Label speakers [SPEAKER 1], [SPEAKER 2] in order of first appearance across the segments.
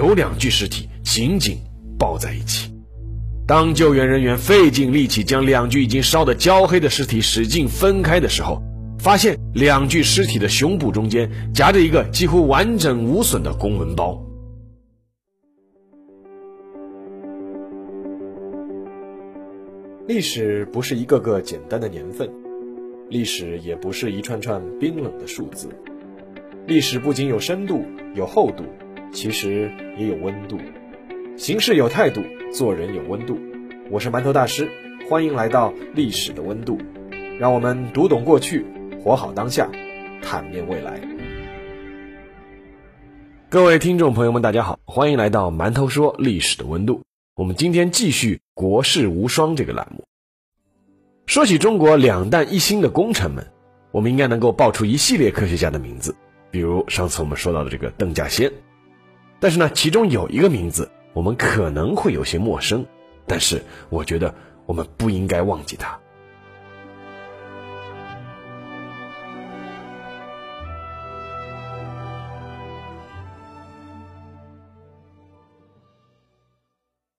[SPEAKER 1] 有两具尸体紧紧抱在一起。当救援人员费尽力气将两具已经烧得焦黑的尸体使劲分开的时候，发现两具尸体的胸部中间夹着一个几乎完整无损的公文包。历史不是一个个简单的年份，历史也不是一串串冰冷的数字，历史不仅有深度、有厚度，其实也有温度。行事有态度，做人有温度。我是馒头大师，欢迎来到历史的温度，让我们读懂过去，活好当下，坦面未来。各位听众朋友们，大家好，欢迎来到馒头说历史的温度。我们今天继续“国士无双”这个栏目。说起中国两弹一星的功臣们，我们应该能够报出一系列科学家的名字，比如上次我们说到的这个邓稼先。但是呢，其中有一个名字。我们可能会有些陌生，但是我觉得我们不应该忘记他。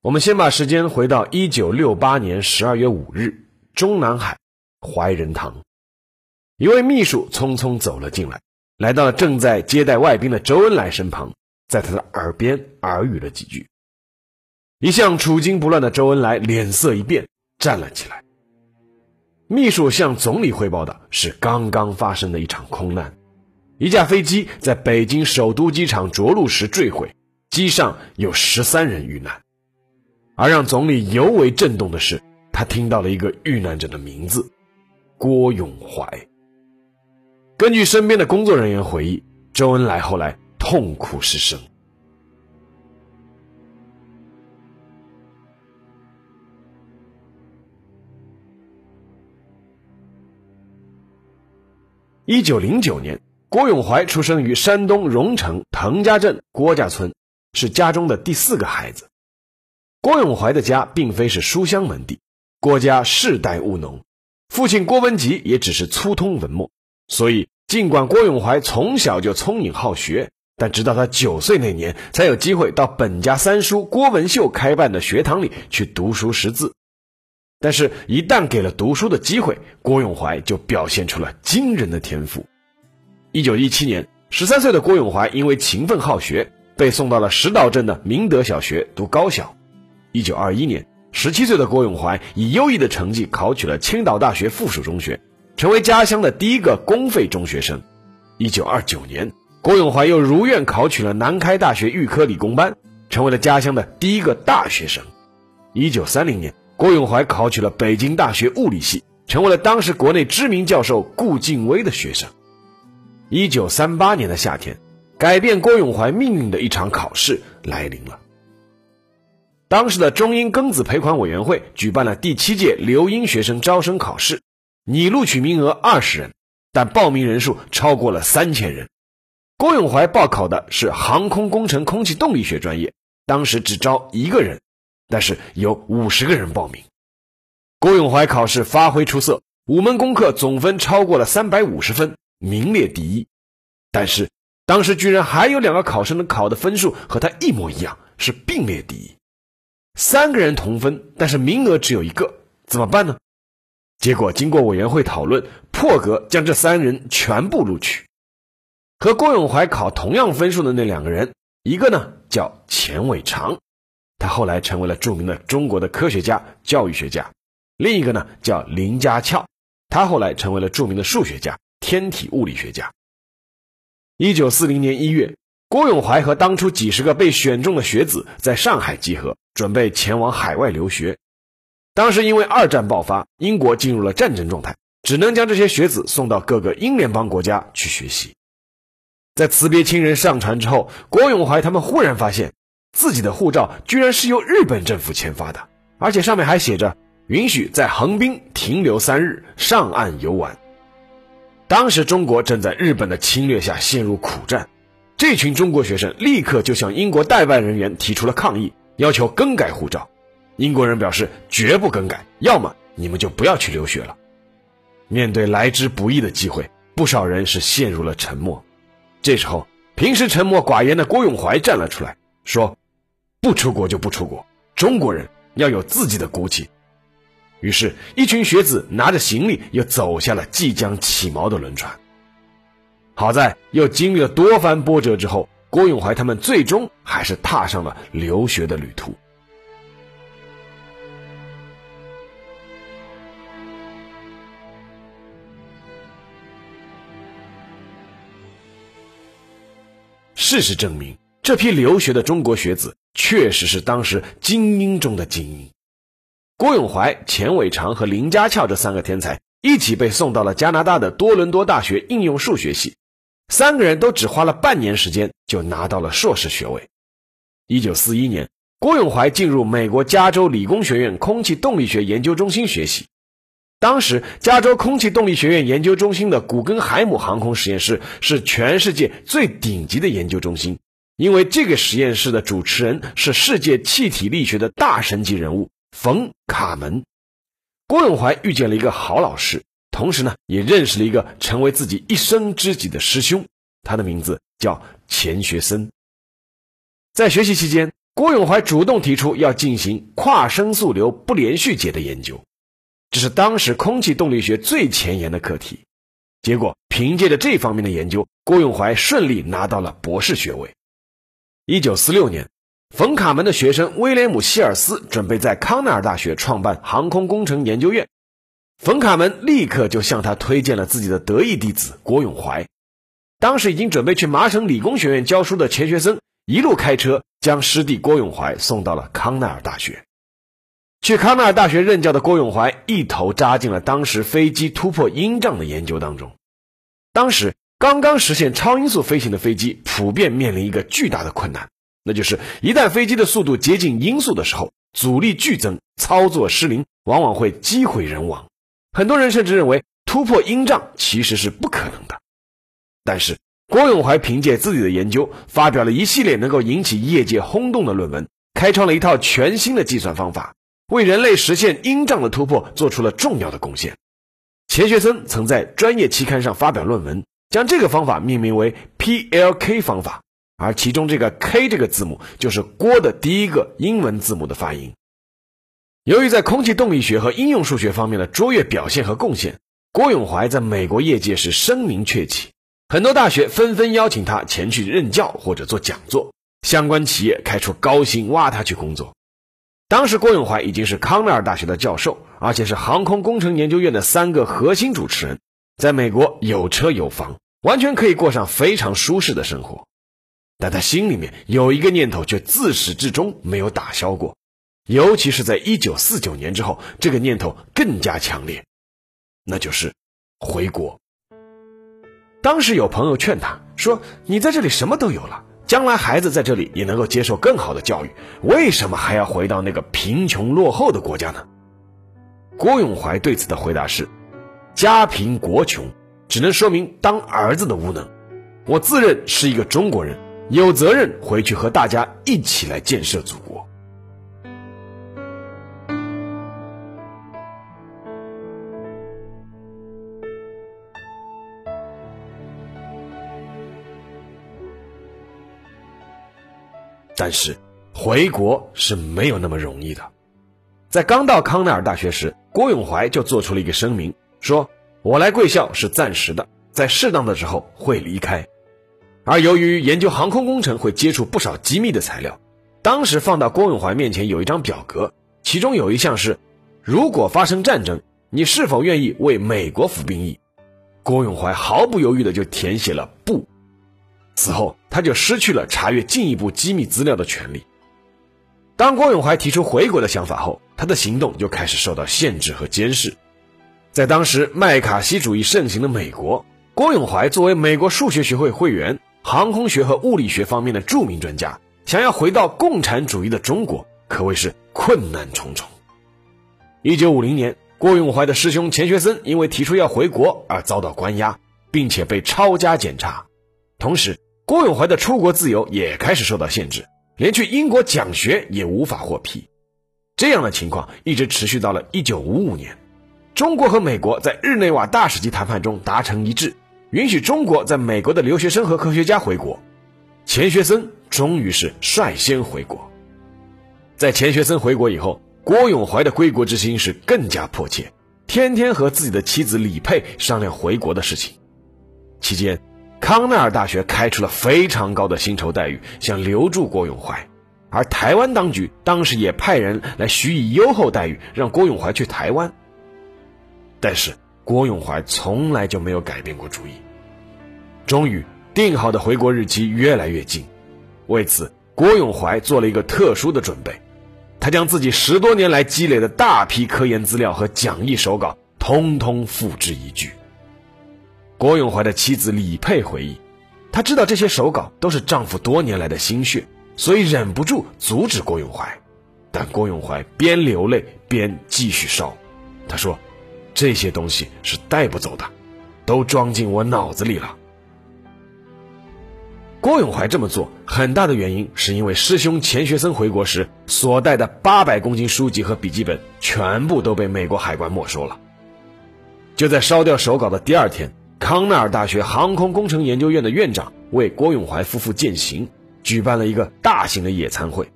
[SPEAKER 1] 我们先把时间回到一九六八年十二月五日，中南海怀仁堂，一位秘书匆匆走了进来，来到了正在接待外宾的周恩来身旁，在他的耳边耳语了几句。一向处惊不乱的周恩来脸色一变，站了起来。秘书向总理汇报的是刚刚发生的一场空难：一架飞机在北京首都机场着陆时坠毁，机上有十三人遇难。而让总理尤为震动的是，他听到了一个遇难者的名字——郭永怀。根据身边的工作人员回忆，周恩来后来痛苦失声。一九零九年，郭永怀出生于山东荣成滕家镇郭家村，是家中的第四个孩子。郭永怀的家并非是书香门第，郭家世代务农，父亲郭文吉也只是粗通文墨，所以尽管郭永怀从小就聪颖好学，但直到他九岁那年，才有机会到本家三叔郭文秀开办的学堂里去读书识字。但是，一旦给了读书的机会，郭永怀就表现出了惊人的天赋。一九一七年，十三岁的郭永怀因为勤奋好学，被送到了石岛镇的明德小学读高小。一九二一年，十七岁的郭永怀以优异的成绩考取了青岛大学附属中学，成为家乡的第一个公费中学生。一九二九年，郭永怀又如愿考取了南开大学预科理工班，成为了家乡的第一个大学生。一九三零年。郭永怀考取了北京大学物理系，成为了当时国内知名教授顾敬微的学生。一九三八年的夏天，改变郭永怀命运的一场考试来临了。当时的中英庚子赔款委员会举办了第七届留英学生招生考试，拟录取名额二十人，但报名人数超过了三千人。郭永怀报考的是航空工程空气动力学专业，当时只招一个人。但是有五十个人报名，郭永怀考试发挥出色，五门功课总分超过了三百五十分，名列第一。但是当时居然还有两个考生的考的分数和他一模一样，是并列第一。三个人同分，但是名额只有一个，怎么办呢？结果经过委员会讨论，破格将这三人全部录取。和郭永怀考同样分数的那两个人，一个呢叫钱伟长。他后来成为了著名的中国的科学家、教育学家。另一个呢，叫林家翘，他后来成为了著名的数学家、天体物理学家。一九四零年一月，郭永怀和当初几十个被选中的学子在上海集合，准备前往海外留学。当时因为二战爆发，英国进入了战争状态，只能将这些学子送到各个英联邦国家去学习。在辞别亲人上船之后，郭永怀他们忽然发现。自己的护照居然是由日本政府签发的，而且上面还写着允许在横滨停留三日，上岸游玩。当时中国正在日本的侵略下陷入苦战，这群中国学生立刻就向英国代办人员提出了抗议，要求更改护照。英国人表示绝不更改，要么你们就不要去留学了。面对来之不易的机会，不少人是陷入了沉默。这时候，平时沉默寡言的郭永怀站了出来。说：“不出国就不出国，中国人要有自己的骨气。”于是，一群学子拿着行李又走下了即将起锚的轮船。好在又经历了多番波折之后，郭永怀他们最终还是踏上了留学的旅途。事实证明，这批留学的中国学子确实是当时精英中的精英。郭永怀、钱伟长和林家翘这三个天才一起被送到了加拿大的多伦多大学应用数学系。三个人都只花了半年时间就拿到了硕士学位。一九四一年，郭永怀进入美国加州理工学院空气动力学研究中心学习。当时，加州空气动力学院研究中心的古根海姆航空实验室是全世界最顶级的研究中心，因为这个实验室的主持人是世界气体力学的大神级人物冯·卡门。郭永怀遇见了一个好老师。同时呢，也认识了一个成为自己一生知己的师兄，他的名字叫钱学森。在学习期间，郭永怀主动提出要进行跨声速流不连续解的研究，这是当时空气动力学最前沿的课题。结果，凭借着这方面的研究，郭永怀顺利拿到了博士学位。一九四六年，冯卡门的学生威廉姆·希尔斯准备在康奈尔大学创办航空工程研究院。冯卡门立刻就向他推荐了自己的得意弟子郭永怀。当时已经准备去麻省理工学院教书的钱学森，一路开车将师弟郭永怀送到了康奈尔大学。去康奈尔大学任教的郭永怀一头扎进了当时飞机突破音障的研究当中。当时刚刚实现超音速飞行的飞机，普遍面临一个巨大的困难，那就是一旦飞机的速度接近音速的时候，阻力剧增，操作失灵，往往会机毁人亡。很多人甚至认为突破音障其实是不可能的，但是郭永怀凭借自己的研究，发表了一系列能够引起业界轰动的论文，开创了一套全新的计算方法，为人类实现音障的突破做出了重要的贡献。钱学森曾在专业期刊上发表论文，将这个方法命名为 PLK 方法，而其中这个 K 这个字母就是郭的第一个英文字母的发音。由于在空气动力学和应用数学方面的卓越表现和贡献，郭永怀在美国业界是声名鹊起，很多大学纷纷邀请他前去任教或者做讲座，相关企业开出高薪挖他去工作。当时郭永怀已经是康奈尔大学的教授，而且是航空工程研究院的三个核心主持人，在美国有车有房，完全可以过上非常舒适的生活。但他心里面有一个念头，却自始至终没有打消过。尤其是在一九四九年之后，这个念头更加强烈，那就是回国。当时有朋友劝他说：“你在这里什么都有了，将来孩子在这里也能够接受更好的教育，为什么还要回到那个贫穷落后的国家呢？”郭永怀对此的回答是：“家贫国穷，只能说明当儿子的无能。我自认是一个中国人，有责任回去和大家一起来建设祖国。”但是回国是没有那么容易的。在刚到康奈尔大学时，郭永怀就做出了一个声明，说：“我来贵校是暂时的，在适当的时候会离开。”而由于研究航空工程会接触不少机密的材料，当时放到郭永怀面前有一张表格，其中有一项是：如果发生战争，你是否愿意为美国服兵役？郭永怀毫不犹豫的就填写了不。此后，他就失去了查阅进一步机密资料的权利。当郭永怀提出回国的想法后，他的行动就开始受到限制和监视。在当时麦卡锡主义盛行的美国，郭永怀作为美国数学学会会员、航空学和物理学方面的著名专家，想要回到共产主义的中国，可谓是困难重重。一九五零年，郭永怀的师兄钱学森因为提出要回国而遭到关押，并且被抄家检查。同时，郭永怀的出国自由也开始受到限制，连去英国讲学也无法获批。这样的情况一直持续到了1955年，中国和美国在日内瓦大使级谈判中达成一致，允许中国在美国的留学生和科学家回国。钱学森终于是率先回国。在钱学森回国以后，郭永怀的归国之心是更加迫切，天天和自己的妻子李佩商量回国的事情。期间，康奈尔大学开出了非常高的薪酬待遇，想留住郭永怀，而台湾当局当时也派人来许以优厚待遇，让郭永怀去台湾。但是郭永怀从来就没有改变过主意。终于，定好的回国日期越来越近，为此，郭永怀做了一个特殊的准备。他将自己十多年来积累的大批科研资料和讲义手稿通通付之一炬。郭永怀的妻子李佩回忆，她知道这些手稿都是丈夫多年来的心血，所以忍不住阻止郭永怀，但郭永怀边流泪边继续烧。他说：“这些东西是带不走的，都装进我脑子里了。”郭永怀这么做，很大的原因是因为师兄钱学森回国时所带的八百公斤书籍和笔记本全部都被美国海关没收了。就在烧掉手稿的第二天，康奈尔大学航空工程研究院的院长为郭永怀夫妇践行，举办了一个大型的野餐会。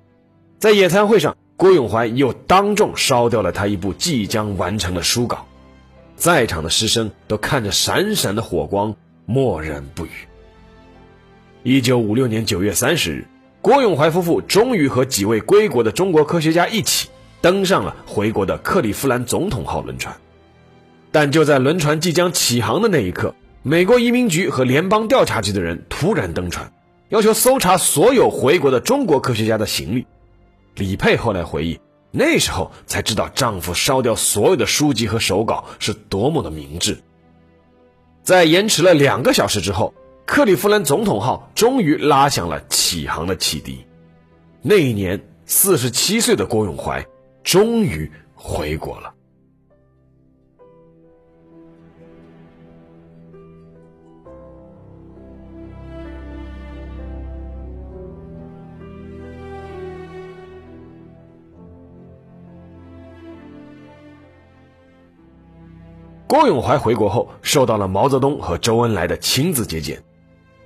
[SPEAKER 1] 在野餐会上，郭永怀又当众烧掉了他一部即将完成的书稿，在场的师生都看着闪闪的火光，默然不语。一九五六年九月三十日，郭永怀夫妇终于和几位归国的中国科学家一起登上了回国的克利夫兰总统号轮船。但就在轮船即将起航的那一刻，美国移民局和联邦调查局的人突然登船，要求搜查所有回国的中国科学家的行李。李佩后来回忆，那时候才知道丈夫烧掉所有的书籍和手稿是多么的明智。在延迟了两个小时之后。克利夫兰总统号终于拉响了起航的汽笛。那一年，四十七岁的郭永怀终于回国了。郭永怀回国后，受到了毛泽东和周恩来的亲自接见。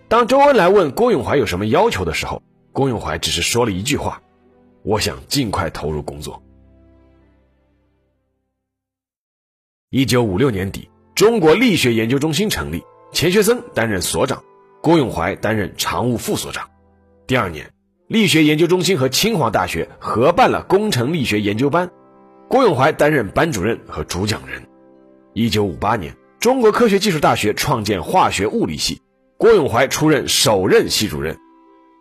[SPEAKER 1] 当周恩来问郭永怀有什么要求的时候，郭永怀只是说了一句话：“我想尽快投入工作。”一九五六年底，中国力学研究中心成立，钱学森担任所长，郭永怀担任常务副所长。第二年，力学研究中心和清华大学合办了工程力学研究班，郭永怀担任班主任和主讲人。一九五八年，中国科学技术大学创建化学物理系。郭永怀出任首任系主任，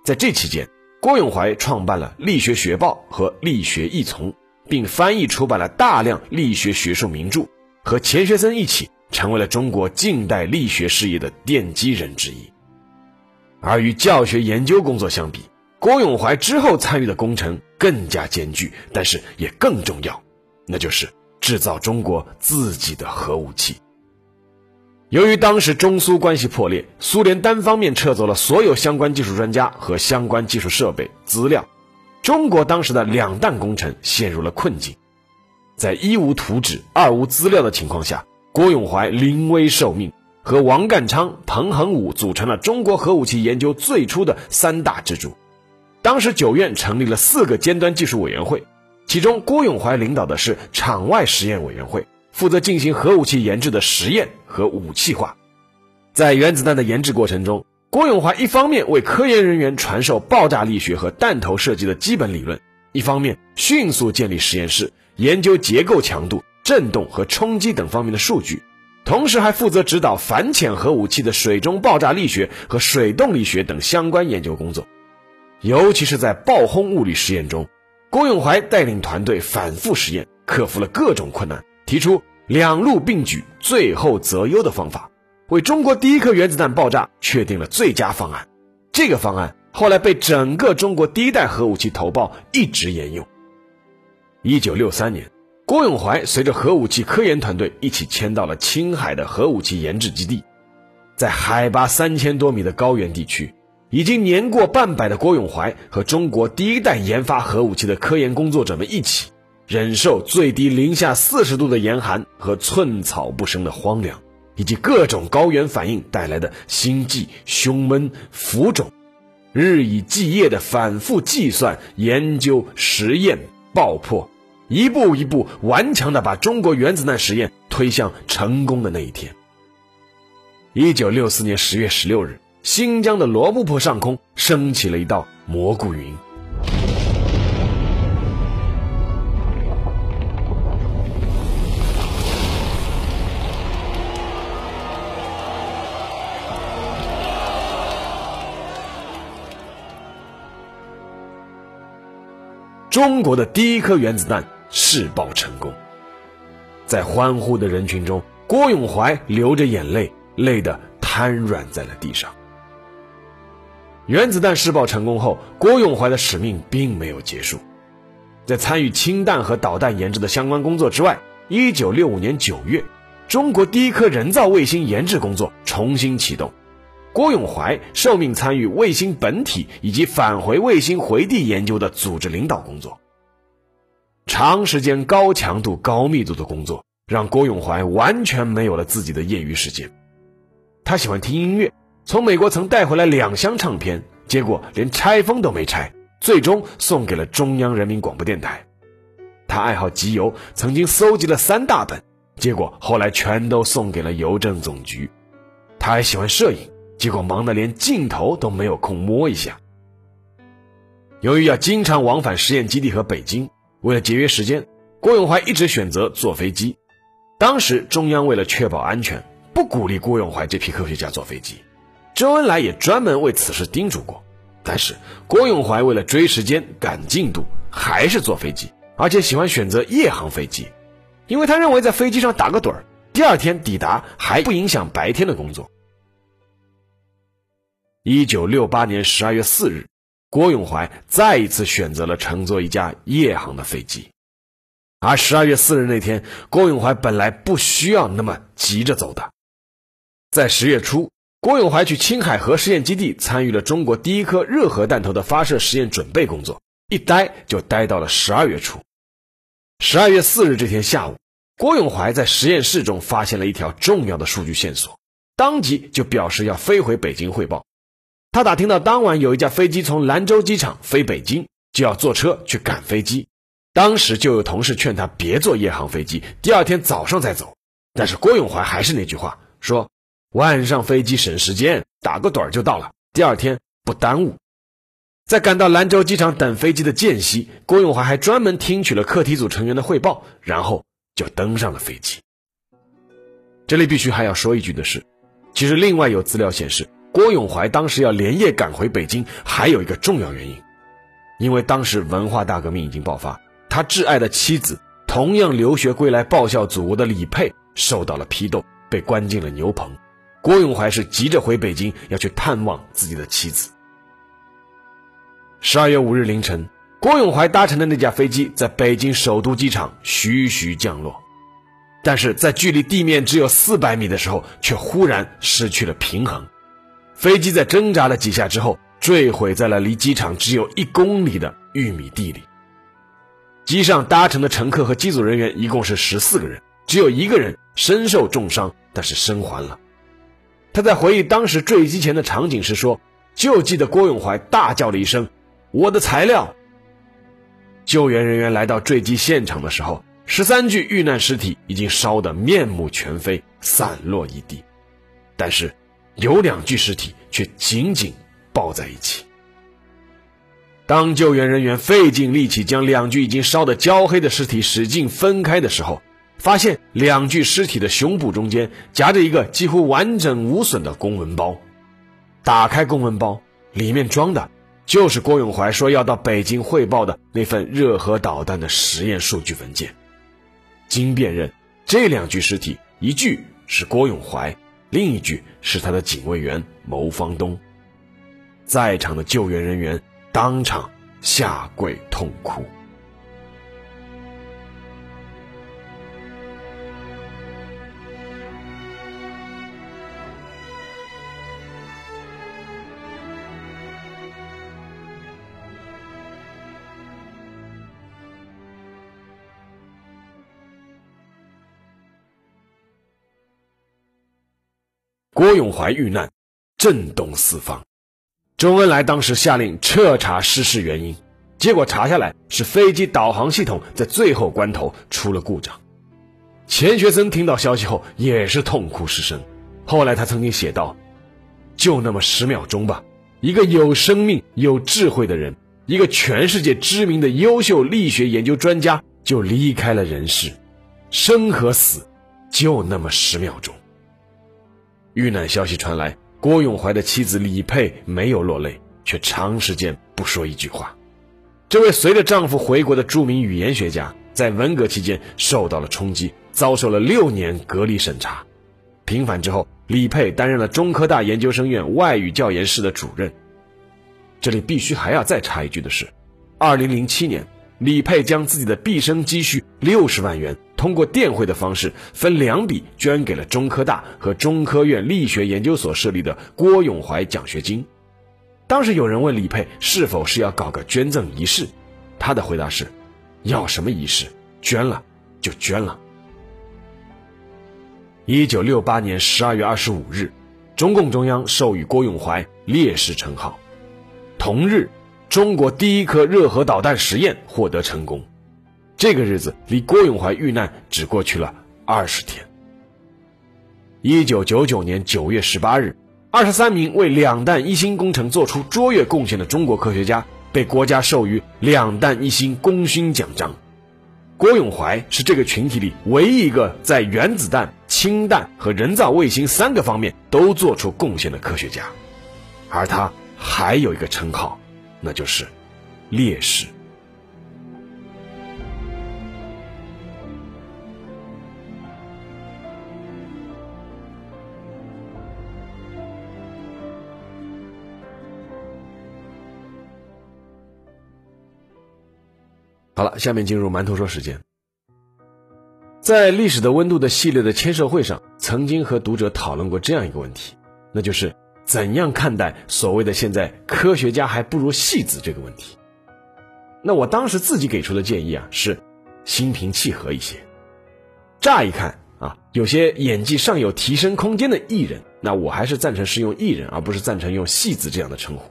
[SPEAKER 1] 在这期间，郭永怀创办了《力学学报》和《力学异丛》，并翻译出版了大量力学学术名著，和钱学森一起成为了中国近代力学事业的奠基人之一。而与教学研究工作相比，郭永怀之后参与的工程更加艰巨，但是也更重要，那就是制造中国自己的核武器。由于当时中苏关系破裂，苏联单方面撤走了所有相关技术专家和相关技术设备资料，中国当时的两弹工程陷入了困境。在一无图纸、二无资料的情况下，郭永怀临危受命，和王淦昌、彭恒武组成了中国核武器研究最初的三大支柱。当时九院成立了四个尖端技术委员会，其中郭永怀领导的是场外实验委员会。负责进行核武器研制的实验和武器化，在原子弹的研制过程中，郭永怀一方面为科研人员传授爆炸力学和弹头设计的基本理论，一方面迅速建立实验室，研究结构强度、振动和冲击等方面的数据，同时还负责指导反潜核武器的水中爆炸力学和水动力学等相关研究工作。尤其是在爆轰物理实验中，郭永怀带领团队反复实验，克服了各种困难。提出两路并举、最后择优的方法，为中国第一颗原子弹爆炸确定了最佳方案。这个方案后来被整个中国第一代核武器头爆，一直沿用。一九六三年，郭永怀随着核武器科研团队一起迁到了青海的核武器研制基地，在海拔三千多米的高原地区，已经年过半百的郭永怀和中国第一代研发核武器的科研工作者们一起。忍受最低零下四十度的严寒和寸草不生的荒凉，以及各种高原反应带来的心悸、胸闷、浮肿，日以继夜的反复计算、研究、实验、爆破，一步一步顽强的把中国原子弹实验推向成功的那一天。一九六四年十月十六日，新疆的罗布泊上空升起了一道蘑菇云。中国的第一颗原子弹试爆成功，在欢呼的人群中，郭永怀流着眼泪，累得瘫软在了地上。原子弹试爆成功后，郭永怀的使命并没有结束，在参与氢弹和导弹研制的相关工作之外，一九六五年九月，中国第一颗人造卫星研制工作重新启动。郭永怀受命参与卫星本体以及返回卫星回地研究的组织领导工作。长时间高强度、高密度的工作，让郭永怀完全没有了自己的业余时间。他喜欢听音乐，从美国曾带回来两箱唱片，结果连拆封都没拆，最终送给了中央人民广播电台。他爱好集邮，曾经搜集了三大本，结果后来全都送给了邮政总局。他还喜欢摄影。结果忙得连镜头都没有空摸一下。由于要经常往返实验基地和北京，为了节约时间，郭永怀一直选择坐飞机。当时中央为了确保安全，不鼓励郭永怀这批科学家坐飞机。周恩来也专门为此事叮嘱过。但是郭永怀为了追时间、赶进度，还是坐飞机，而且喜欢选择夜航飞机，因为他认为在飞机上打个盹儿，第二天抵达还不影响白天的工作。一九六八年十二月四日，郭永怀再一次选择了乘坐一架夜航的飞机。而十二月四日那天，郭永怀本来不需要那么急着走的。在十月初，郭永怀去青海核试验基地参与了中国第一颗热核弹头的发射实验准备工作，一待就待到了十二月初。十二月四日这天下午，郭永怀在实验室中发现了一条重要的数据线索，当即就表示要飞回北京汇报。他打听到当晚有一架飞机从兰州机场飞北京，就要坐车去赶飞机。当时就有同事劝他别坐夜航飞机，第二天早上再走。但是郭永怀还是那句话，说晚上飞机省时间，打个盹儿就到了，第二天不耽误。在赶到兰州机场等飞机的间隙，郭永怀还专门听取了课题组成员的汇报，然后就登上了飞机。这里必须还要说一句的是，其实另外有资料显示。郭永怀当时要连夜赶回北京，还有一个重要原因，因为当时文化大革命已经爆发，他挚爱的妻子同样留学归来报效祖国的李佩受到了批斗，被关进了牛棚。郭永怀是急着回北京，要去探望自己的妻子。十二月五日凌晨，郭永怀搭乘的那架飞机在北京首都机场徐徐降落，但是在距离地面只有四百米的时候，却忽然失去了平衡。飞机在挣扎了几下之后，坠毁在了离机场只有一公里的玉米地里。机上搭乘的乘客和机组人员一共是十四个人，只有一个人身受重伤，但是生还了。他在回忆当时坠机前的场景时说：“就记得郭永怀大叫了一声‘我的材料’。”救援人员来到坠机现场的时候，十三具遇难尸体已经烧得面目全非，散落一地，但是。有两具尸体却紧紧抱在一起。当救援人员费尽力气将两具已经烧得焦黑的尸体使劲分开的时候，发现两具尸体的胸部中间夹着一个几乎完整无损的公文包。打开公文包，里面装的就是郭永怀说要到北京汇报的那份热核导弹的实验数据文件。经辨认，这两具尸体，一具是郭永怀。另一具是他的警卫员牟方东，在场的救援人员当场下跪痛哭。郭永怀遇难，震动四方。周恩来当时下令彻查失事原因，结果查下来是飞机导航系统在最后关头出了故障。钱学森听到消息后也是痛哭失声。后来他曾经写道：“就那么十秒钟吧，一个有生命、有智慧的人，一个全世界知名的优秀力学研究专家就离开了人世。生和死，就那么十秒钟。”遇难消息传来，郭永怀的妻子李佩没有落泪，却长时间不说一句话。这位随着丈夫回国的著名语言学家，在文革期间受到了冲击。遭受了六年隔离审查，平反之后，李佩担任了中科大研究生院外语教研室的主任。这里必须还要再插一句的是，二零零七年，李佩将自己的毕生积蓄六十万元，通过电汇的方式分两笔捐给了中科大和中科院力学研究所设立的郭永怀奖学金。当时有人问李佩是否是要搞个捐赠仪式，他的回答是：要什么仪式，捐了就捐了。一九六八年十二月二十五日，中共中央授予郭永怀烈士称号。同日，中国第一颗热核导弹实验获得成功。这个日子离郭永怀遇难只过去了二十天。一九九九年九月十八日，二十三名为两弹一星工程做出卓越贡献的中国科学家被国家授予两弹一星功勋奖章。郭永怀是这个群体里唯一一个在原子弹、氢弹和人造卫星三个方面都做出贡献的科学家，而他还有一个称号，那就是烈士。好了，下面进入馒头说时间。在历史的温度的系列的签售会上，曾经和读者讨论过这样一个问题，那就是怎样看待所谓的现在科学家还不如戏子这个问题。那我当时自己给出的建议啊，是心平气和一些。乍一看啊，有些演技尚有提升空间的艺人，那我还是赞成是用艺人，而不是赞成用戏子这样的称呼。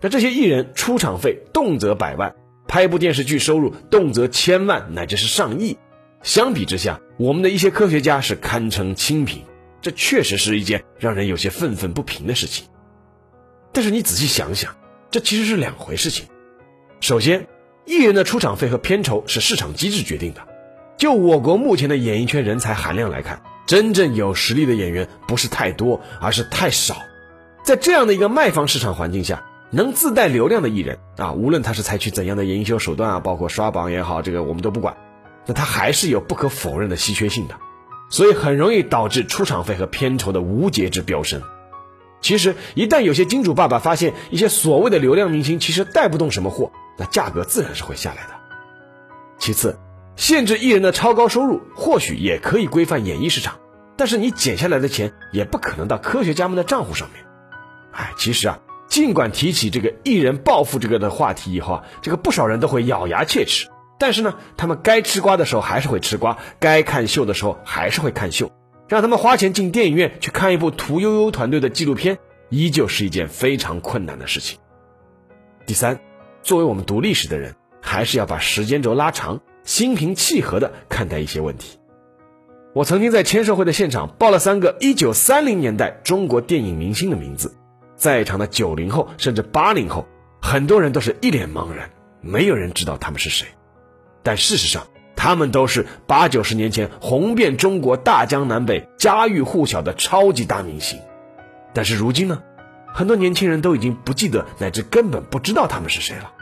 [SPEAKER 1] 那这些艺人出场费动辄百万。拍一部电视剧收入动辄千万乃至是上亿，相比之下，我们的一些科学家是堪称清贫，这确实是一件让人有些愤愤不平的事情。但是你仔细想想，这其实是两回事情。首先，艺人的出场费和片酬是市场机制决定的。就我国目前的演艺圈人才含量来看，真正有实力的演员不是太多，而是太少。在这样的一个卖方市场环境下。能自带流量的艺人啊，无论他是采取怎样的营销手段啊，包括刷榜也好，这个我们都不管，那他还是有不可否认的稀缺性的，所以很容易导致出场费和片酬的无节制飙升。其实，一旦有些金主爸爸发现一些所谓的流量明星其实带不动什么货，那价格自然是会下来的。其次，限制艺人的超高收入或许也可以规范演艺市场，但是你减下来的钱也不可能到科学家们的账户上面。哎，其实啊。尽管提起这个艺人暴富这个的话题以后啊，这个不少人都会咬牙切齿，但是呢，他们该吃瓜的时候还是会吃瓜，该看秀的时候还是会看秀，让他们花钱进电影院去看一部屠呦呦团队的纪录片，依旧是一件非常困难的事情。第三，作为我们读历史的人，还是要把时间轴拉长，心平气和的看待一些问题。我曾经在签售会的现场报了三个一九三零年代中国电影明星的名字。在场的九零后甚至八零后，很多人都是一脸茫然，没有人知道他们是谁。但事实上，他们都是八九十年前红遍中国大江南北、家喻户晓的超级大明星。但是如今呢，很多年轻人都已经不记得，乃至根本不知道他们是谁了。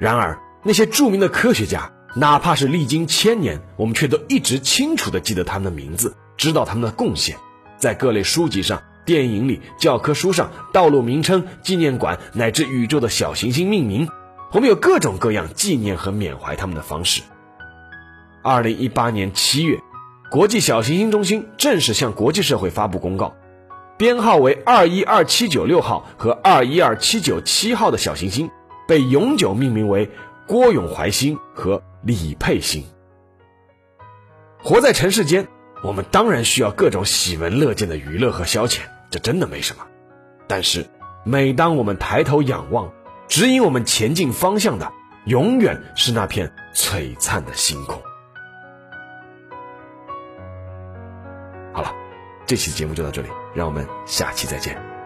[SPEAKER 1] 然而，那些著名的科学家，哪怕是历经千年，我们却都一直清楚地记得他们的名字，知道他们的贡献，在各类书籍上。电影里、教科书上、道路名称、纪念馆乃至宇宙的小行星命名，我们有各种各样纪念和缅怀他们的方式。二零一八年七月，国际小行星中心正式向国际社会发布公告，编号为二一二七九六号和二一二七九七号的小行星被永久命名为郭永怀星和李佩星。活在尘世间。我们当然需要各种喜闻乐见的娱乐和消遣，这真的没什么。但是，每当我们抬头仰望，指引我们前进方向的，永远是那片璀璨的星空。好了，这期节目就到这里，让我们下期再见。